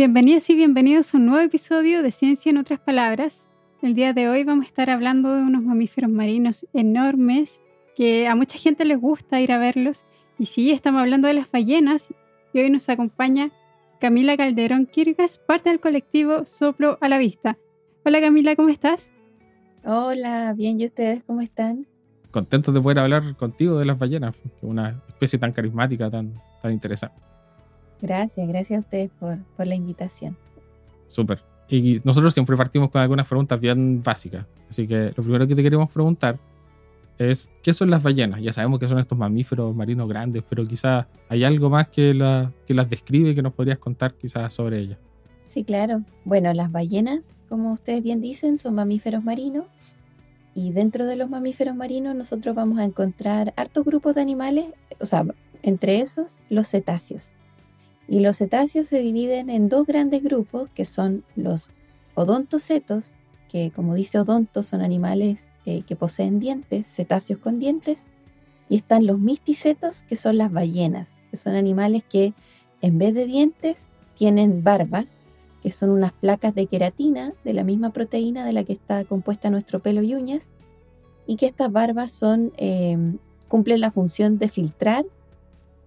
Bienvenidas y bienvenidos a un nuevo episodio de Ciencia en otras palabras. El día de hoy vamos a estar hablando de unos mamíferos marinos enormes que a mucha gente les gusta ir a verlos. Y sí, estamos hablando de las ballenas y hoy nos acompaña Camila Calderón Kirgas, parte del colectivo Soplo a la Vista. Hola Camila, ¿cómo estás? Hola, bien, ¿y ustedes cómo están? Contentos de poder hablar contigo de las ballenas, una especie tan carismática, tan, tan interesante. Gracias, gracias a ustedes por, por la invitación. Súper. Y nosotros siempre partimos con algunas preguntas bien básicas. Así que lo primero que te queremos preguntar es, ¿qué son las ballenas? Ya sabemos que son estos mamíferos marinos grandes, pero quizás hay algo más que, la, que las describe que nos podrías contar quizás sobre ellas. Sí, claro. Bueno, las ballenas, como ustedes bien dicen, son mamíferos marinos. Y dentro de los mamíferos marinos nosotros vamos a encontrar hartos grupos de animales, o sea, entre esos los cetáceos. Y los cetáceos se dividen en dos grandes grupos, que son los odontocetos, que como dice odonto son animales eh, que poseen dientes, cetáceos con dientes, y están los misticetos, que son las ballenas, que son animales que en vez de dientes tienen barbas, que son unas placas de queratina de la misma proteína de la que está compuesta nuestro pelo y uñas, y que estas barbas son, eh, cumplen la función de filtrar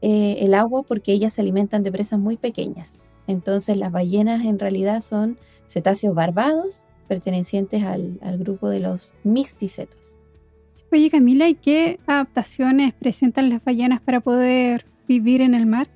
eh, el agua porque ellas se alimentan de presas muy pequeñas. Entonces las ballenas en realidad son cetáceos barbados pertenecientes al, grupo de los misticetos. Oye Camila, ¿y qué adaptaciones presentan las ballenas para poder vivir en el mar?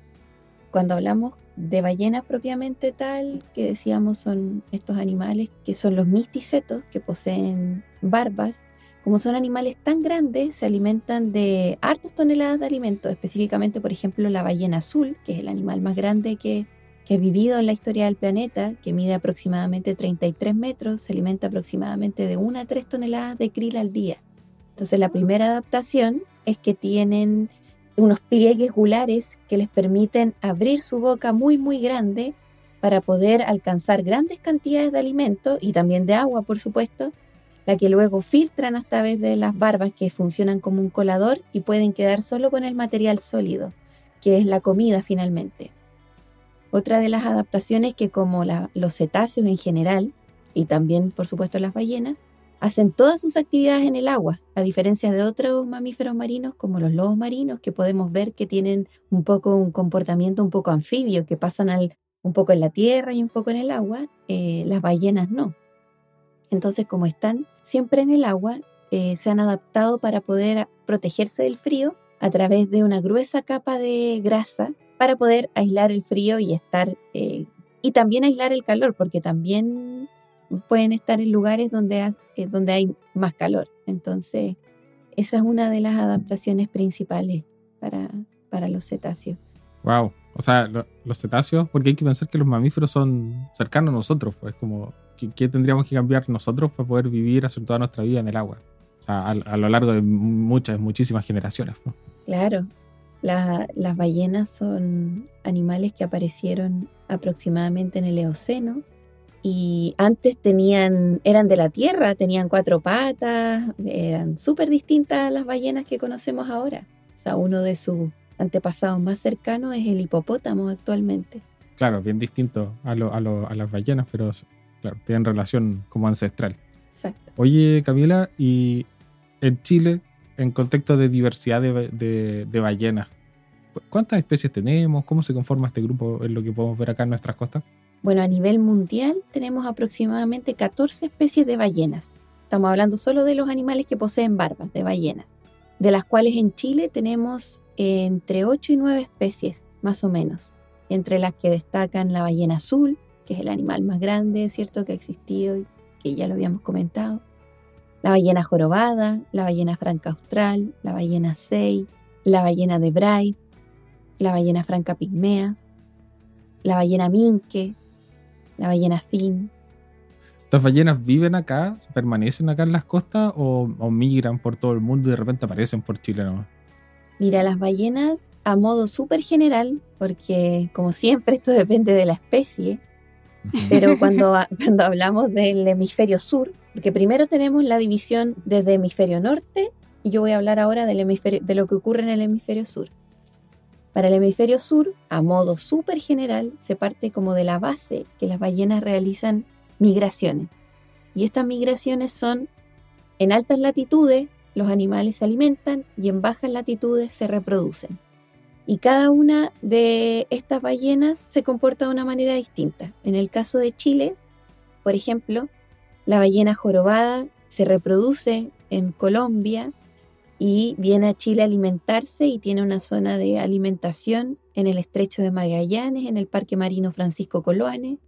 Cuando hablamos de ballenas propiamente tal, que decíamos son estos animales que son los misticetos, que poseen barbas, como son animales tan grandes, se alimentan de hartas toneladas de alimentos, específicamente, por ejemplo, la ballena azul, que es el animal más grande que, ha vivido en la historia del planeta, que mide aproximadamente 33 metros, se alimenta aproximadamente de 1 a 3 toneladas de krill al día. Entonces, la primera adaptación es que tienen unos pliegues gulares que les permiten abrir su boca muy, muy grande para poder alcanzar grandes cantidades de alimento y también de agua, por supuesto, la que luego filtran a través de las barbas que funcionan como un colador y pueden quedar solo con el material sólido, que es la comida finalmente. Otra de las adaptaciones que como los cetáceos en general, y también por supuesto las ballenas, hacen todas sus actividades en el agua, a diferencia de otros mamíferos marinos como los lobos marinos, que podemos ver que tienen un poco un comportamiento un poco anfibio, que pasan un poco en la tierra y un poco en el agua, eh, las ballenas no. Entonces, como están siempre en el agua, eh, se han adaptado para poder protegerse del frío a través de una gruesa capa de grasa para poder aislar el frío y estar eh, y también aislar el calor, porque también pueden estar en lugares donde, eh, donde hay más calor. Entonces, esa es una de las adaptaciones principales para, para los cetáceos. Wow, o sea, los cetáceos, porque hay que pensar que los mamíferos son cercanos a nosotros, pues como ¿qué, tendríamos que cambiar nosotros para poder vivir, hacer toda nuestra vida en el agua? O sea, a, lo largo de muchas, muchísimas generaciones. Claro, las ballenas son animales que aparecieron aproximadamente en el Eoceno y antes tenían, eran de la tierra, tenían cuatro patas, eran súper distintas a las ballenas que conocemos ahora. O sea, uno de sus antepasados más cercanos es el hipopótamo actualmente. Claro, bien distinto a, a las ballenas, pero claro, tienen relación como ancestral. Exacto. Oye, Camila, y en Chile, en contexto de diversidad de, ballenas, ¿cuántas especies tenemos? ¿Cómo se conforma este grupo en lo que podemos ver acá en nuestras costas? Bueno, a nivel mundial tenemos aproximadamente 14 especies de ballenas. Estamos hablando solo de los animales que poseen barbas de ballenas, de las cuales en Chile tenemos entre 8 y 9 especies, más o menos, entre las que destacan la ballena azul, que es el animal más grande, ¿cierto?, que ha existido y que ya lo habíamos comentado. La ballena jorobada, la ballena franca austral, la ballena sei, la ballena de Bright, la ballena franca pigmea, la ballena minke, la ballena fin. ¿Estas ballenas viven acá, permanecen acá en las costas o, o migran por todo el mundo y de repente aparecen por Chile nomás? Mira, las ballenas a modo súper general, porque como siempre esto depende de la especie, pero cuando, cuando hablamos del hemisferio sur, porque primero tenemos la división desde hemisferio norte y yo voy a hablar ahora del hemisferio, de lo que ocurre en el hemisferio sur. Para el hemisferio sur, a modo súper general, se parte como de la base que las ballenas realizan migraciones. Y estas migraciones son en altas latitudes, los animales se alimentan y en bajas latitudes se reproducen. Y cada una de estas ballenas se comporta de una manera distinta. En el caso de Chile, por ejemplo, la ballena jorobada se reproduce en Colombia y viene a Chile a alimentarse y tiene una zona de alimentación en el estrecho de Magallanes, en el Parque Marino Francisco Coloane.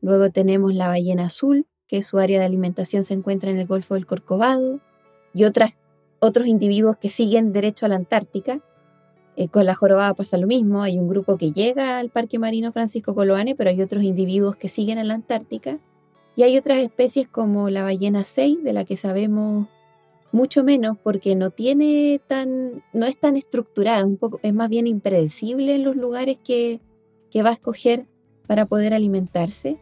Luego tenemos la ballena azul, que su área de alimentación se encuentra en el Golfo del Corcovado, y otras, otros individuos que siguen derecho a la Antártica. Eh, con la jorobada pasa lo mismo, hay un grupo que llega al Parque Marino Francisco Coloane, pero hay otros individuos que siguen a la Antártica. Y hay otras especies como la ballena 6, de la que sabemos mucho menos porque no tiene tan, no es tan estructurada, un poco, es más bien impredecible en los lugares que, que va a escoger para poder alimentarse.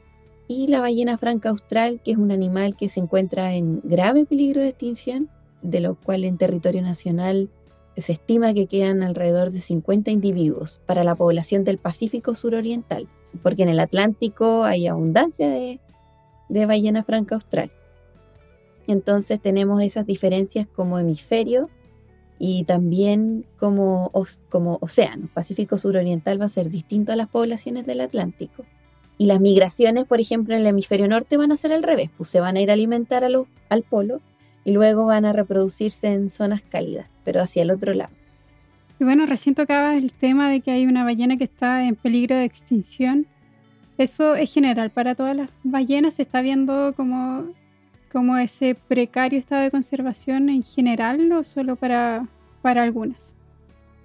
Y la ballena franca austral, que es un animal que se encuentra en grave peligro de extinción, de lo cual en territorio nacional se estima que quedan alrededor de 50 individuos para la población del Pacífico suroriental, porque en el Atlántico hay abundancia de, de ballena franca austral. Entonces tenemos esas diferencias como hemisferio y también como, como océano. Pacífico suroriental va a ser distinto a las poblaciones del Atlántico. Y las migraciones, por ejemplo, en el hemisferio norte van a ser al revés, pues se van a ir a alimentar al polo y luego van a reproducirse en zonas cálidas, pero hacia el otro lado. Y bueno, recién tocaba el tema de que hay una ballena que está en peligro de extinción. ¿Eso es general para todas las ballenas? ¿Se está viendo como como ese precario estado de conservación en general o solo para, para algunas?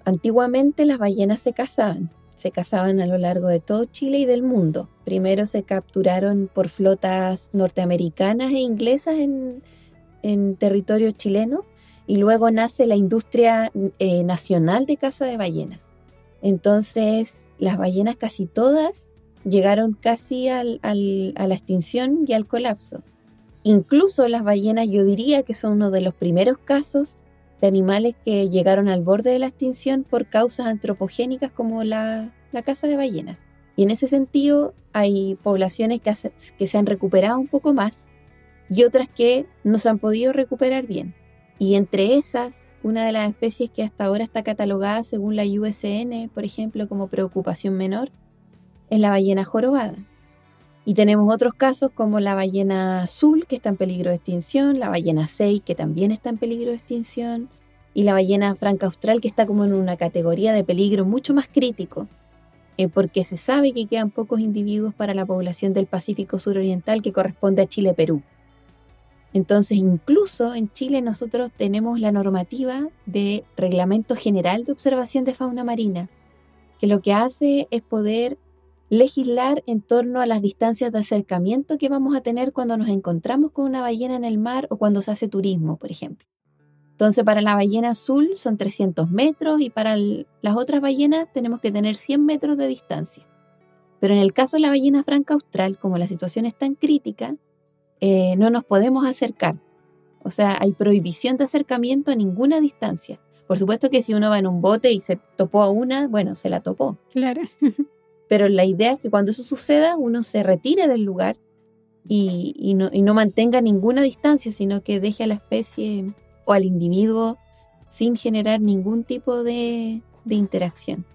Antiguamente las ballenas se cazaban, se cazaban a lo largo de todo Chile y del mundo. Primero se capturaron por flotas norteamericanas e inglesas en, territorio chileno y luego nace la industria eh, nacional de caza de ballenas. Entonces las ballenas casi todas llegaron casi a la extinción y al colapso. Incluso las ballenas yo diría que son uno de los primeros casos de animales que llegaron al borde de la extinción por causas antropogénicas como la, caza de ballenas. Y en ese sentido hay poblaciones que se han recuperado un poco más y otras que no se han podido recuperar bien. Y entre esas, una de las especies que hasta ahora está catalogada según la USN, por ejemplo, como preocupación menor, es la ballena jorobada. Y tenemos otros casos como la ballena azul, que está en peligro de extinción, la ballena 6, que también está en peligro de extinción, y la ballena franca austral, que está como en una categoría de peligro mucho más crítico, eh, porque se sabe que quedan pocos individuos para la población del Pacífico suroriental que corresponde a Chile-Perú. Entonces, incluso en Chile nosotros tenemos la normativa de Reglamento General de Observación de Fauna Marina, que lo que hace es poder legislar en torno a las distancias de acercamiento que vamos a tener cuando nos encontramos con una ballena en el mar o cuando se hace turismo, por ejemplo. Entonces, para la ballena azul son 300 metros y para las otras ballenas tenemos que tener 100 metros de distancia. Pero en el caso de la ballena franca austral, como la situación es tan crítica, eh, no nos podemos acercar. O sea, hay prohibición de acercamiento a ninguna distancia. Por supuesto que si uno va en un bote y se topó a una, bueno, se la topó. Claro. Pero la idea es que cuando eso suceda, uno se retire del lugar y, no, mantenga ninguna distancia, sino que deje a la especie o al individuo sin generar ningún tipo de, interacción.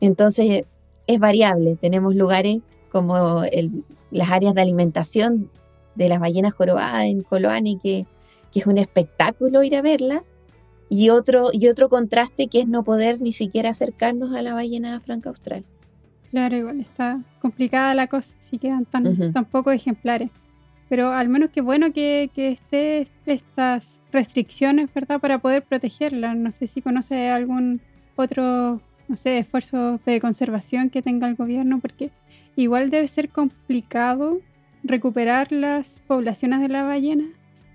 Entonces es variable. Tenemos lugares como las áreas de alimentación de las ballenas jorobadas en Coloane, que, que es un espectáculo ir a verlas, y otro, y otro contraste que es no poder ni siquiera acercarnos a la ballena franca austral. Claro, igual está complicada la cosa si quedan tan, pocos ejemplares. Pero al menos que bueno que, que esté estas restricciones, ¿verdad? Para poder protegerla. No sé si conoce algún otro, no sé, esfuerzo de conservación que tenga el gobierno, porque igual debe ser complicado recuperar las poblaciones de la ballena,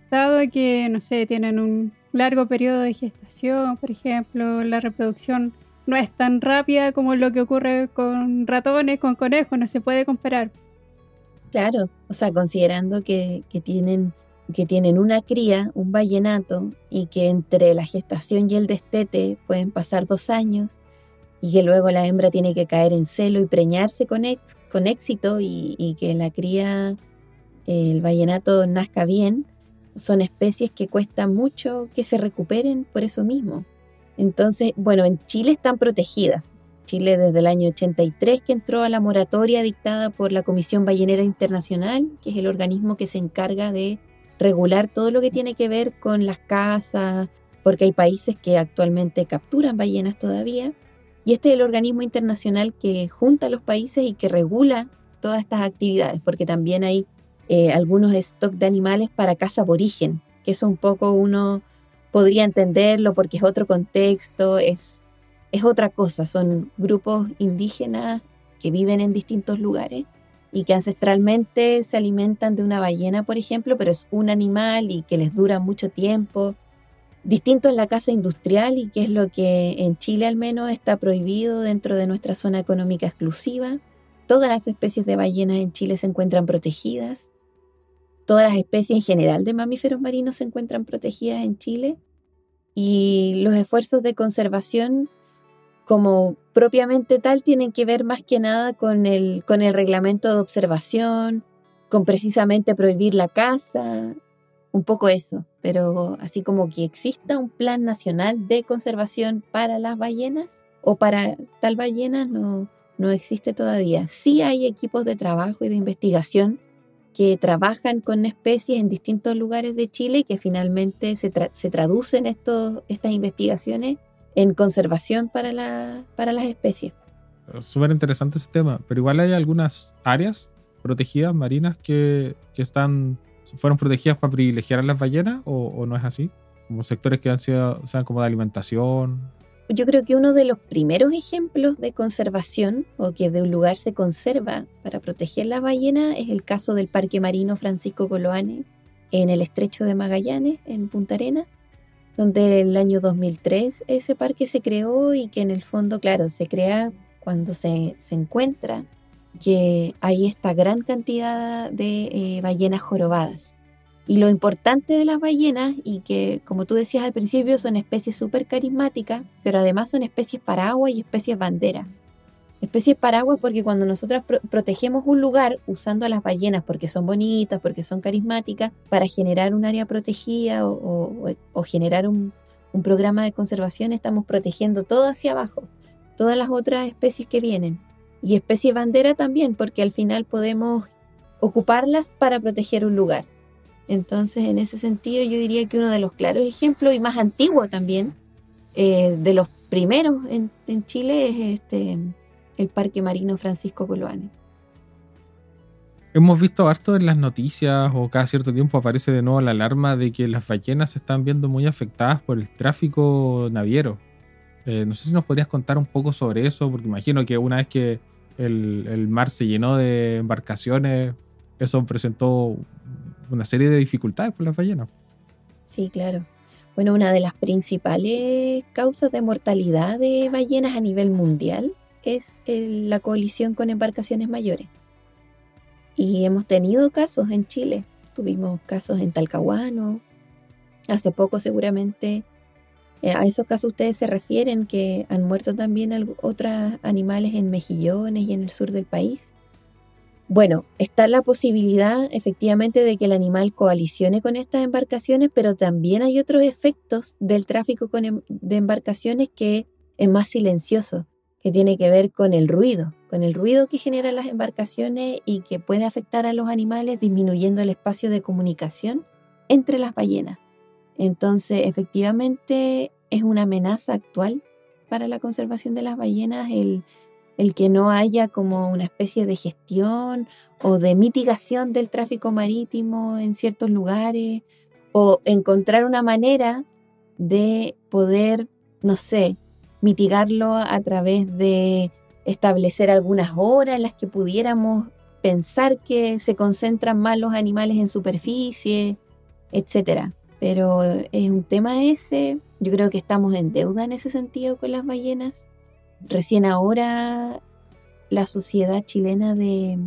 dado que, no sé, tienen un largo periodo de gestación, por ejemplo, la reproducción no es tan rápida como lo que ocurre con ratones, con conejos, no se puede comparar. Claro, o sea, considerando que, tienen, que tienen una cría, un vallenato, y que entre la gestación y el destete pueden pasar dos años, y que luego la hembra tiene que caer en celo y preñarse con, con éxito y, y que la cría, el vallenato nazca bien, son especies que cuesta mucho que se recuperen por eso mismo. Entonces, bueno, en Chile están protegidas. Chile desde el año 83 que entró a la moratoria dictada por la Comisión Ballenera Internacional, que es el organismo que se encarga de regular todo lo que tiene que ver con las casas, porque hay países que actualmente capturan ballenas todavía. Y este es el organismo internacional que junta a los países y que regula todas estas actividades, porque también hay eh, algunos stock de animales para caza aborigen, que eso un poco uno podría entenderlo porque es otro contexto, es, es otra cosa, son grupos indígenas que viven en distintos lugares y que ancestralmente se alimentan de una ballena, por ejemplo, pero es un animal y que les dura mucho tiempo. Distinto en la caza industrial y que es lo que en Chile al menos está prohibido dentro de nuestra zona económica exclusiva. Todas las especies de ballenas en Chile se encuentran protegidas. Todas las especies en general de mamíferos marinos se encuentran protegidas en Chile. Y los esfuerzos de conservación como propiamente tal tienen que ver más que nada con el, con el reglamento de observación, con precisamente prohibir la caza, un poco eso, pero así como que exista un plan nacional de conservación para las ballenas o para tal ballena no, no existe todavía. Sí hay equipos de trabajo y de investigación que trabajan con especies en distintos lugares de Chile y que finalmente se, traducen estos, estas investigaciones en conservación para, la, para las especies. Súper interesante ese tema, pero igual hay algunas áreas protegidas marinas que, que están, fueron protegidas para privilegiar a las ballenas o, no es así, como sectores que han sido, sean como de alimentación. Yo creo que uno de los primeros ejemplos de conservación o que de un lugar se conserva para proteger la ballena es el caso del Parque Marino Francisco Coloane en el estrecho de Magallanes, en Punta Arena, donde en el año 2003 ese parque se creó y que en el fondo, claro, se crea cuando se, se encuentra que hay esta gran cantidad de eh, ballenas jorobadas. Y lo importante de las ballenas, y que como tú decías al principio, son especies súper carismáticas, pero además son especies paraguas y especies bandera. Especies paraguas porque cuando nosotros protegemos un lugar usando a las ballenas porque son bonitas, porque son carismáticas, para generar un área protegida o, generar un, un programa de conservación, estamos protegiendo todo hacia abajo, todas las otras especies que vienen. Y especie bandera también, porque al final podemos ocuparlas para proteger un lugar. Entonces, en ese sentido, yo diría que uno de los claros ejemplos y más antiguo también, eh, de los primeros en, Chile, es este, el Parque Marino Francisco Coloane. Hemos visto harto en las noticias o cada cierto tiempo aparece de nuevo la alarma de que las ballenas se están viendo muy afectadas por el tráfico naviero. Eh, no sé si nos podrías contar un poco sobre eso, porque imagino que una vez que el mar se llenó de embarcaciones, eso presentó una serie de dificultades por las ballenas. Sí, claro. Bueno, una de las principales causas de mortalidad de ballenas a nivel mundial es la colisión con embarcaciones mayores. Y hemos tenido casos en Chile. Tuvimos casos en Talcahuano. Hace poco seguramente eh, a esos casos ustedes se refieren que han muerto también otros animales en mejillones y en el sur del país. Bueno, está la posibilidad efectivamente de que el animal coalicione con estas embarcaciones, pero también hay otros efectos del tráfico em, de embarcaciones que es más silencioso, que tiene que ver con el ruido, con el ruido que generan las embarcaciones y que puede afectar a los animales disminuyendo el espacio de comunicación entre las ballenas. Entonces, efectivamente, es una amenaza actual para la conservación de las ballenas el el que no haya como una especie de gestión o de mitigación del tráfico marítimo en ciertos lugares o encontrar una manera de poder, no sé, mitigarlo a través de establecer algunas horas en las que pudiéramos pensar que se concentran más los animales en superficie, etcétera. Pero es un tema ese. Yo creo que estamos en deuda en ese sentido con las ballenas. Recién ahora la Sociedad Chilena de,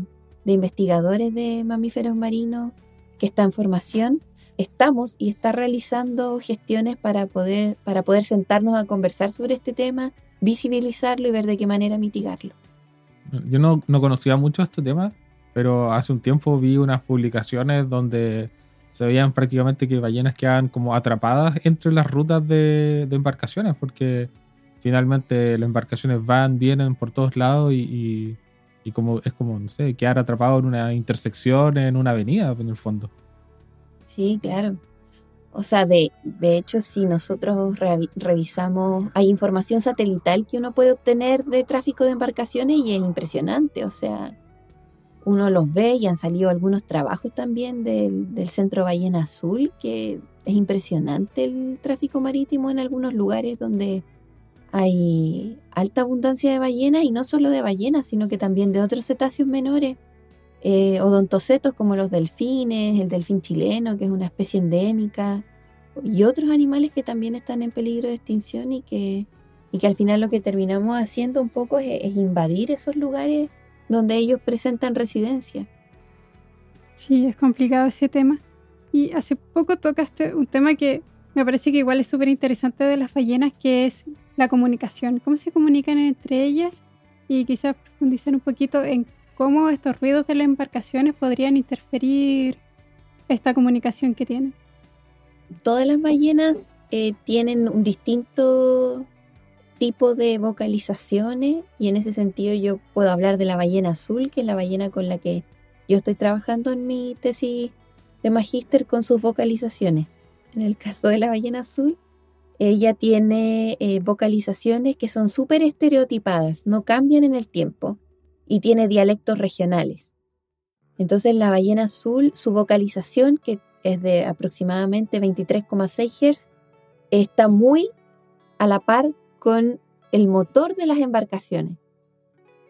de Investigadores de Mamíferos Marinos, que está en formación, estamos y está realizando gestiones para poder, para poder sentarnos a conversar sobre este tema, visibilizarlo y ver de qué manera mitigarlo. Yo no, no conocía mucho este tema, pero hace un tiempo vi unas publicaciones donde se veían prácticamente que ballenas quedaban como atrapadas entre las rutas de, embarcaciones, porque finalmente las embarcaciones van, vienen por todos lados y, y, como es como, no sé, quedar atrapado en una intersección, en una avenida, en el fondo. Sí, claro. O sea, de, de hecho, si nosotros revisamos, hay información satelital que uno puede obtener de tráfico de embarcaciones y es impresionante. O sea, uno los ve y han salido algunos trabajos también del, del Centro Ballena Azul, que es impresionante el tráfico marítimo en algunos lugares donde hay alta abundancia de ballenas y no solo de ballenas, sino que también de otros cetáceos menores eh, odontocetos como los delfines, el delfín chileno, que es una especie endémica, y otros animales que también están en peligro de extinción y que, y que al final lo que terminamos haciendo un poco es, invadir esos lugares donde ellos presentan residencia. Sí, es complicado ese tema. Y hace poco tocaste un tema que me parece que igual es súper interesante de las ballenas, que es la comunicación. ¿Cómo se comunican entre ellas? Y quizás profundizar un poquito en cómo estos ruidos de las embarcaciones podrían interferir esta comunicación que tienen. Todas las ballenas eh, tienen un distinto tipo de vocalizaciones y en ese sentido yo puedo hablar de la ballena azul, que es la ballena con la que yo estoy trabajando en mi tesis de magíster con sus vocalizaciones. En el caso de la ballena azul, ella tiene eh, vocalizaciones que son súper estereotipadas, no cambian en el tiempo y tiene dialectos regionales. Entonces la ballena azul, su vocalización, que es de aproximadamente 23,6 Hz, está muy a la par con el motor de las embarcaciones.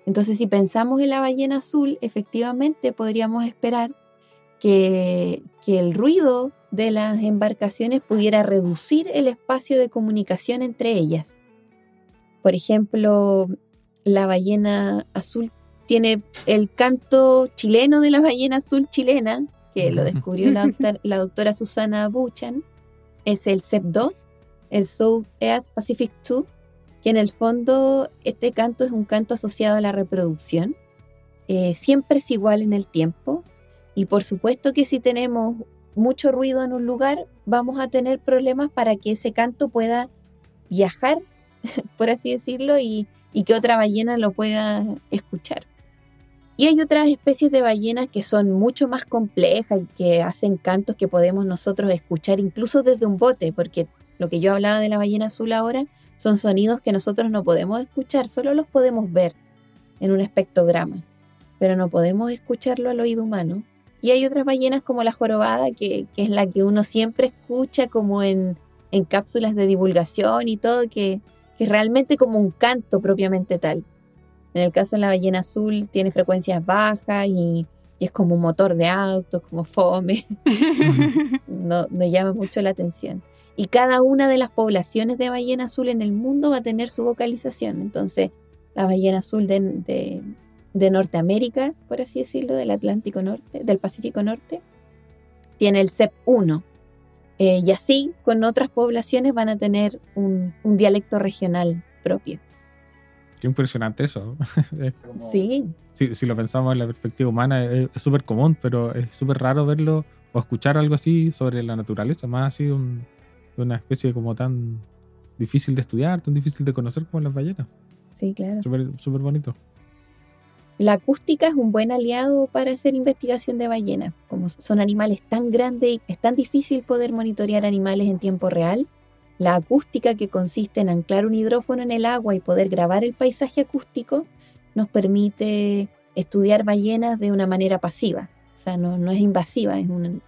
Entonces si pensamos en la ballena azul, efectivamente podríamos esperar que, que el ruido de las embarcaciones pudiera reducir el espacio de comunicación entre ellas. Por ejemplo, la ballena azul tiene el canto chileno de la ballena azul chilena, que lo descubrió la, doctora Susana Buchan, es el CEP2, el South East Pacific 2, que en el fondo este canto es un canto asociado a la reproducción. Eh, siempre es igual en el tiempo y por supuesto que si tenemos mucho ruido en un lugar, vamos a tener problemas para que ese canto pueda viajar, por así decirlo, y que otra ballena lo pueda escuchar. Y hay otras especies de ballenas que son mucho más complejas y que hacen cantos que podemos nosotros escuchar incluso desde un bote, porque lo que yo hablaba de la ballena azul ahora son sonidos que nosotros no podemos escuchar, solo los podemos ver en un espectrograma, pero no podemos escucharlo al oído humano. Y hay otras ballenas como la jorobada, que, es la que uno siempre escucha como en, cápsulas de divulgación y todo, que, que es realmente como un canto propiamente tal. En el caso de la ballena azul tiene frecuencias bajas y, es como un motor de auto, como fome. no, me llama mucho la atención. Y cada una de las poblaciones de ballena azul en el mundo va a tener su vocalización. Entonces, la ballena azul de, Norteamérica, por así decirlo, del Atlántico Norte, del Pacífico Norte, tiene el CEP1. Eh, y así, con otras poblaciones van a tener un dialecto regional propio impresionante eso. sí. Si, lo pensamos en la perspectiva humana, es súper común, pero es súper raro verlo o escuchar algo así sobre la naturaleza, más así un, una especie como tan difícil de estudiar, tan difícil de conocer como las ballenas. Sí, claro. Súper bonito. La acústica es un buen aliado para hacer investigación de ballenas. Como son animales tan grandes y es tan difícil poder monitorear animales en tiempo real, la acústica, que consiste en anclar un hidrófono en el agua y poder grabar el paisaje acústico, nos permite estudiar ballenas de una manera pasiva. O sea, no, es invasiva, es un,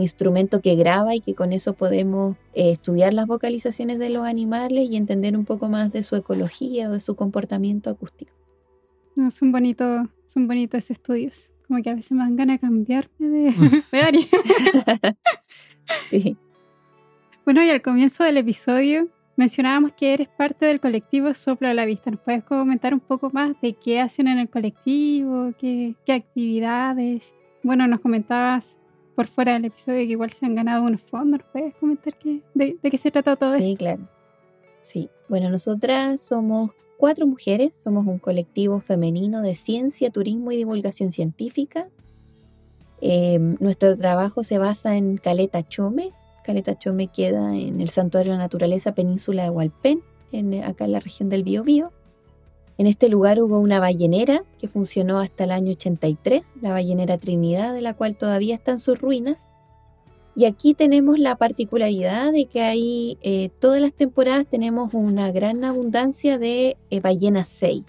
instrumento que graba y que con eso podemos eh, estudiar las vocalizaciones de los animales y entender un poco más de su ecología o de su comportamiento acústico. son bonitos, son bonitos estudios. Como que a veces me dan ganas de cambiarme de, de área. Sí. Bueno, y al comienzo del episodio mencionábamos que eres parte del colectivo Soplo a la Vista. ¿Nos puedes comentar un poco más de qué hacen en el colectivo, qué, qué actividades? Bueno, nos comentabas por fuera del episodio que igual se han ganado unos fondos. ¿Nos puedes comentar qué, de, de qué se trata todo esto? Sí, claro. Sí. Bueno, nosotras somos cuatro mujeres, somos un colectivo femenino de ciencia, turismo y divulgación científica. Eh, nuestro trabajo se basa en Caleta Chome. Caleta Chome queda en el Santuario de la Naturaleza Península de Hualpén, en, acá en la región del Biobío. En este lugar hubo una ballenera que funcionó hasta el año 83, la ballenera Trinidad, de la cual todavía están sus ruinas. Y aquí tenemos la particularidad de que ahí eh, todas las temporadas tenemos una gran abundancia de eh, ballenas 6.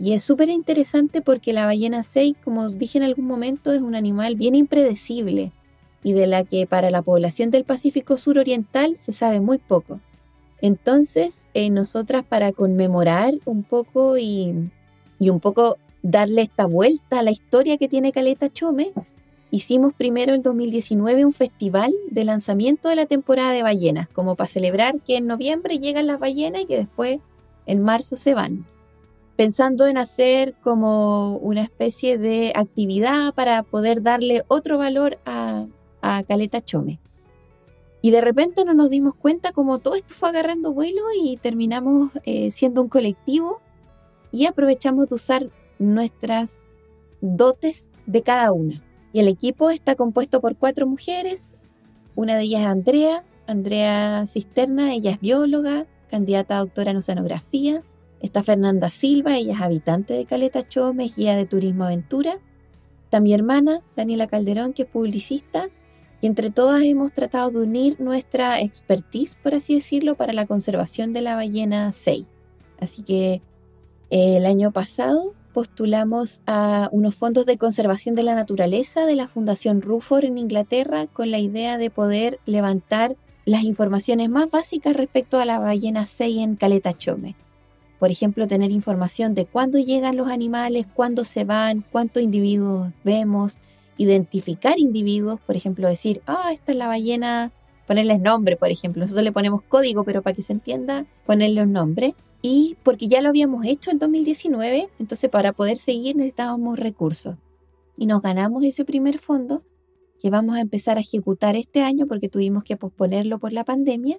Y es súper interesante porque la ballena 6, como dije en algún momento, es un animal bien impredecible y de la que para la población del Pacífico suroriental se sabe muy poco. Entonces, eh, nosotras para conmemorar un poco y, y un poco darle esta vuelta a la historia que tiene Caleta Chome, hicimos primero el 2019 un festival de lanzamiento de la temporada de ballenas, como para celebrar que en noviembre llegan las ballenas y que después en marzo se van. Pensando en hacer como una especie de actividad para poder darle otro valor a, a Caleta Chome. Y de repente no nos dimos cuenta como todo esto fue agarrando vuelo y terminamos eh, siendo un colectivo y aprovechamos de usar nuestras dotes de cada una. Y el equipo está compuesto por cuatro mujeres. Una de ellas Andrea, Andrea Cisterna, ella es bióloga, candidata a doctora en oceanografía. Está Fernanda Silva, ella es habitante de Caleta Chome, guía de turismo aventura. Está mi hermana, Daniela Calderón, que es publicista. Y entre todas hemos tratado de unir nuestra expertise, por así decirlo, para la conservación de la ballena 6. Así que eh, el año pasado postulamos a unos fondos de conservación de la naturaleza de la Fundación Rufford en Inglaterra con la idea de poder levantar las informaciones más básicas respecto a la ballena 6 en Caleta Chome. Por ejemplo, tener información de cuándo llegan los animales, cuándo se van, cuántos individuos vemos, identificar individuos, por ejemplo, decir, ah, esta es la ballena, ponerles nombre, por ejemplo. Nosotros le ponemos código, pero para que se entienda, ponerle un nombre. Y porque ya lo habíamos hecho en 2019, entonces para poder seguir necesitábamos recursos. Y nos ganamos ese primer fondo que vamos a empezar a ejecutar este año porque tuvimos que posponerlo por la pandemia.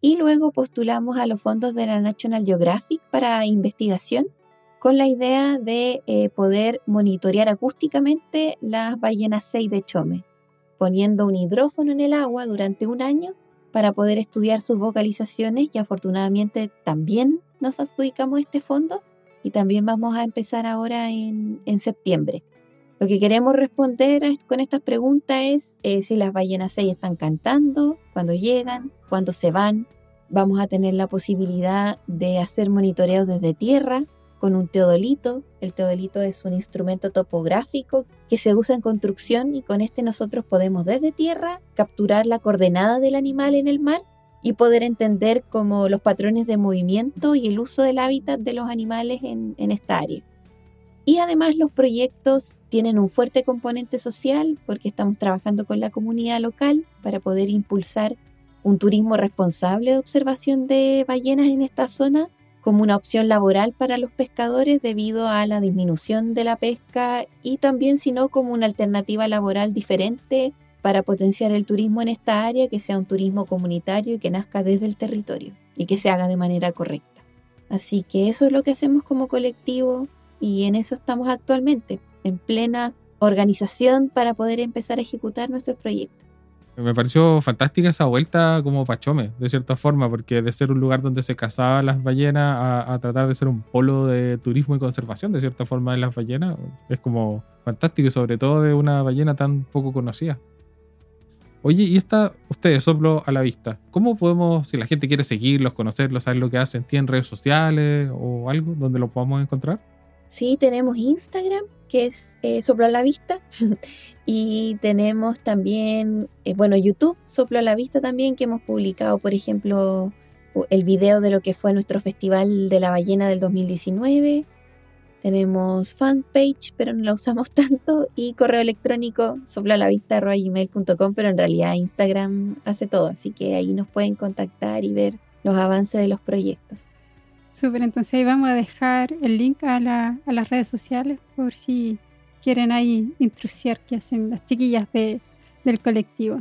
Y luego postulamos a los fondos de la National Geographic para investigación con la idea de eh, poder monitorear acústicamente las ballenas 6 de Chome, poniendo un hidrófono en el agua durante un año para poder estudiar sus vocalizaciones y afortunadamente también nos adjudicamos este fondo y también vamos a empezar ahora en, en septiembre. Lo que queremos responder con estas preguntas es eh, si las ballenas 6 están cantando, cuándo llegan, cuándo se van. Vamos a tener la posibilidad de hacer monitoreos desde tierra con un teodolito. El teodolito es un instrumento topográfico que se usa en construcción y con este nosotros podemos desde tierra capturar la coordenada del animal en el mar y poder entender como los patrones de movimiento y el uso del hábitat de los animales en, en esta área. Y además los proyectos tienen un fuerte componente social porque estamos trabajando con la comunidad local para poder impulsar un turismo responsable de observación de ballenas en esta zona como una opción laboral para los pescadores debido a la disminución de la pesca y también sino como una alternativa laboral diferente para potenciar el turismo en esta área, que sea un turismo comunitario y que nazca desde el territorio y que se haga de manera correcta. Así que eso es lo que hacemos como colectivo y en eso estamos actualmente, en plena organización para poder empezar a ejecutar nuestros proyectos. Me pareció fantástica esa vuelta como Pachome, de cierta forma, porque de ser un lugar donde se cazaban las ballenas a, tratar de ser un polo de turismo y conservación, de cierta forma, de las ballenas, es como fantástico y sobre todo de una ballena tan poco conocida. Oye, y esta, ustedes, soplo a la vista, ¿cómo podemos, si la gente quiere seguirlos, conocerlos, saber lo que hacen, ¿tienen redes sociales o algo donde lo podamos encontrar? Sí, tenemos Instagram, que es eh, Soplo a la Vista, y tenemos también, eh, bueno, YouTube, Soplo a la Vista también, que hemos publicado, por ejemplo, el video de lo que fue nuestro Festival de la Ballena del 2019. Tenemos fanpage, pero no la usamos tanto. Y correo electrónico soplalavista.gmail.com, pero en realidad Instagram hace todo. Así que ahí nos pueden contactar y ver los avances de los proyectos. Súper, entonces ahí vamos a dejar el link a, la- las redes sociales por si quieren ahí intrusiar qué hacen las chiquillas de- del colectivo.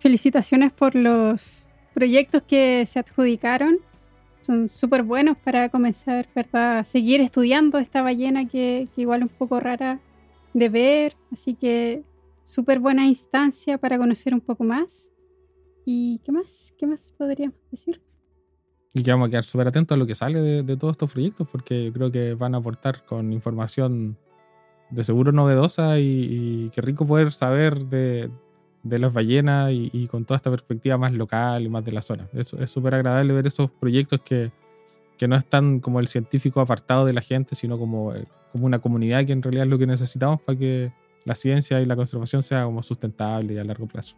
Felicitaciones por los proyectos que se adjudicaron. Son súper buenos para comenzar, ¿verdad? Seguir estudiando esta ballena que, que igual un poco rara de ver. Así que súper buena instancia para conocer un poco más. ¿Y qué más? ¿Qué más podríamos decir? Y que vamos a quedar súper atentos a lo que sale de, de todos estos proyectos, porque yo creo que van a aportar con información de seguro novedosa y, y qué rico poder saber de, de las ballenas y, con toda esta perspectiva más local y más de la zona. Es súper agradable ver esos proyectos que, que no están como el científico apartado de la gente, sino como, eh, como una comunidad que en realidad es lo que necesitamos para que la ciencia y la conservación sea como sustentable y a largo plazo.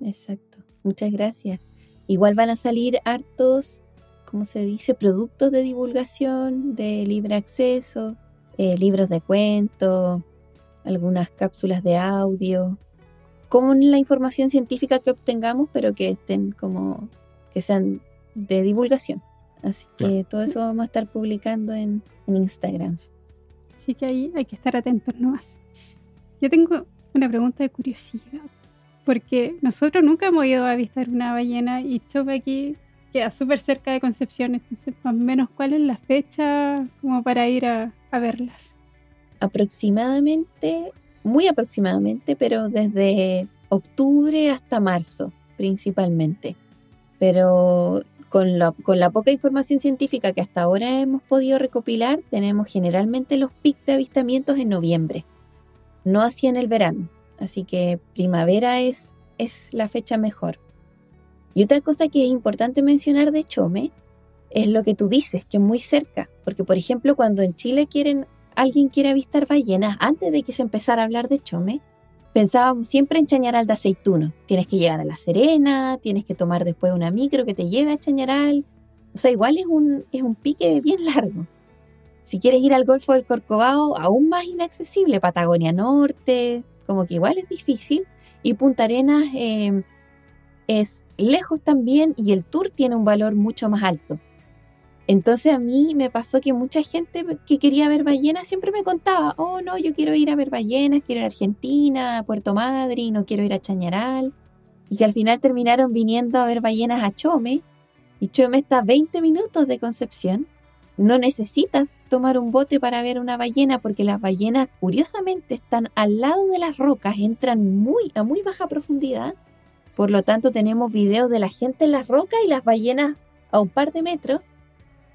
Exacto. Muchas gracias. Igual van a salir hartos, ¿cómo se dice? Productos de divulgación de libre acceso, eh, libros de cuentos, algunas cápsulas de audio, con la información científica que obtengamos, pero que estén como, que sean de divulgación. Así que Claro. todo eso vamos a estar publicando en, en Instagram. Así que ahí hay que estar atentos nomás. Yo tengo una pregunta de curiosidad. Porque nosotros nunca hemos ido a avistar una ballena y Chope aquí queda súper cerca de Concepción. Entonces, más o menos, ¿cuál es la fecha como para ir a, verlas? aproximadamente, muy aproximadamente, pero desde octubre hasta marzo principalmente. Pero con la, con la poca información científica que hasta ahora hemos podido recopilar, tenemos generalmente los pics de avistamientos en noviembre, no así en el verano. Así que primavera es, es la fecha mejor. Y otra cosa que es importante mencionar de Chome es lo que tú dices, que es muy cerca. Porque, por ejemplo, cuando en Chile quieren alguien quiere avistar ballenas, antes de que se empezara a hablar de Chome, pensábamos siempre en Chañaral de Aceituno. Tienes que llegar a La Serena, tienes que tomar después una micro que te lleve a Chañaral. O sea, igual es un, es un pique bien largo. Si quieres ir al Golfo del Corcovado, aún más inaccesible. Patagonia Norte, como que igual es difícil. Y Punta Arenas eh, es lejos también y el tour tiene un valor mucho más alto. Entonces a mí me pasó que mucha gente que quería ver ballenas siempre me contaba, oh no, yo quiero ir a ver ballenas, quiero ir a Argentina, a Puerto Madryn, no quiero ir a Chañaral. Y que al final terminaron viniendo a ver ballenas a Chome. Y Chome está a 20 minutos de Concepción. No necesitas tomar un bote para ver una ballena porque las ballenas curiosamente están al lado de las rocas, entran muy a muy baja profundidad. Por lo tanto tenemos videos de la gente en las rocas y las ballenas a un par de metros.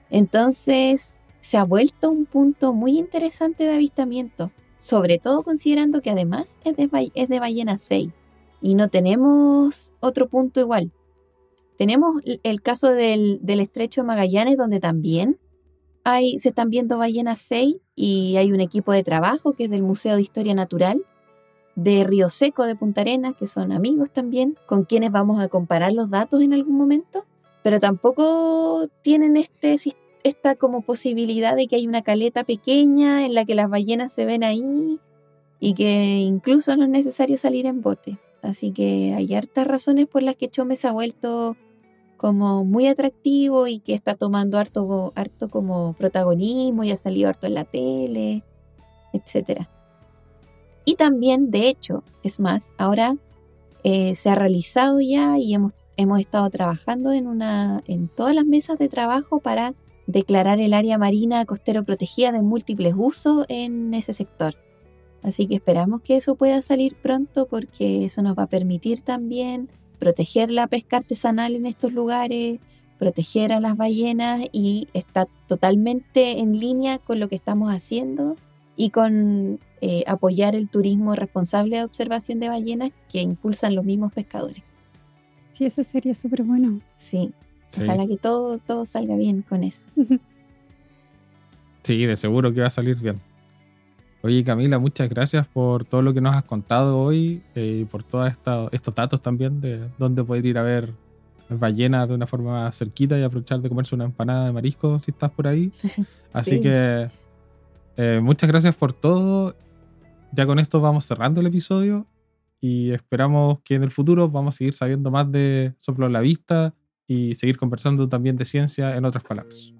Entonces, se ha vuelto un punto muy interesante de avistamiento, sobre todo considerando que además es de, es de ballena 6 y no tenemos otro punto igual. Tenemos el caso del, del estrecho de Magallanes, donde también hay, se están viendo ballenas 6 y hay un equipo de trabajo que es del Museo de Historia Natural de Río Seco de Punta Arenas, que son amigos también, con quienes vamos a comparar los datos en algún momento, pero tampoco tienen este, esta como posibilidad de que hay una caleta pequeña en la que las ballenas se ven ahí y que incluso no es necesario salir en bote. Así que hay hartas razones por las que Chome se ha vuelto como muy atractivo y que está tomando harto, harto como protagonismo y ha salido harto en la tele, etcétera. Y también, de hecho, es más, ahora eh, se ha realizado ya y hemos, hemos estado trabajando en, una, en todas las mesas de trabajo para declarar el área marina costero protegida de múltiples usos en ese sector. Así que esperamos que eso pueda salir pronto porque eso nos va a permitir también proteger la pesca artesanal en estos lugares, proteger a las ballenas y está totalmente en línea con lo que estamos haciendo y con eh, apoyar el turismo responsable de observación de ballenas que impulsan los mismos pescadores. Sí, eso sería súper bueno. Sí, Sí. ojalá que todo, todo salga bien con eso. Sí, de seguro que va a salir bien. Oye, Camila, muchas gracias por todo lo que nos has contado hoy eh, y por todos estos datos también de dónde poder ir a ver ballenas de una forma más cerquita y aprovechar de comerse una empanada de marisco si estás por ahí. Así Sí. que eh, muchas gracias por todo. Ya con esto vamos cerrando el episodio y esperamos que en el futuro vamos a seguir sabiendo más de Soplo la Vista y seguir conversando también de ciencia en otras palabras.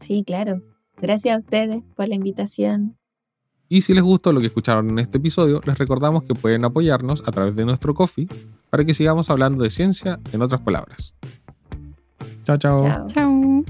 Sí, claro. Gracias a ustedes por la invitación. Y si les gustó lo que escucharon en este episodio, les recordamos que pueden apoyarnos a través de nuestro coffee para que sigamos hablando de ciencia en otras palabras. Chao, chao. Chao. Chao.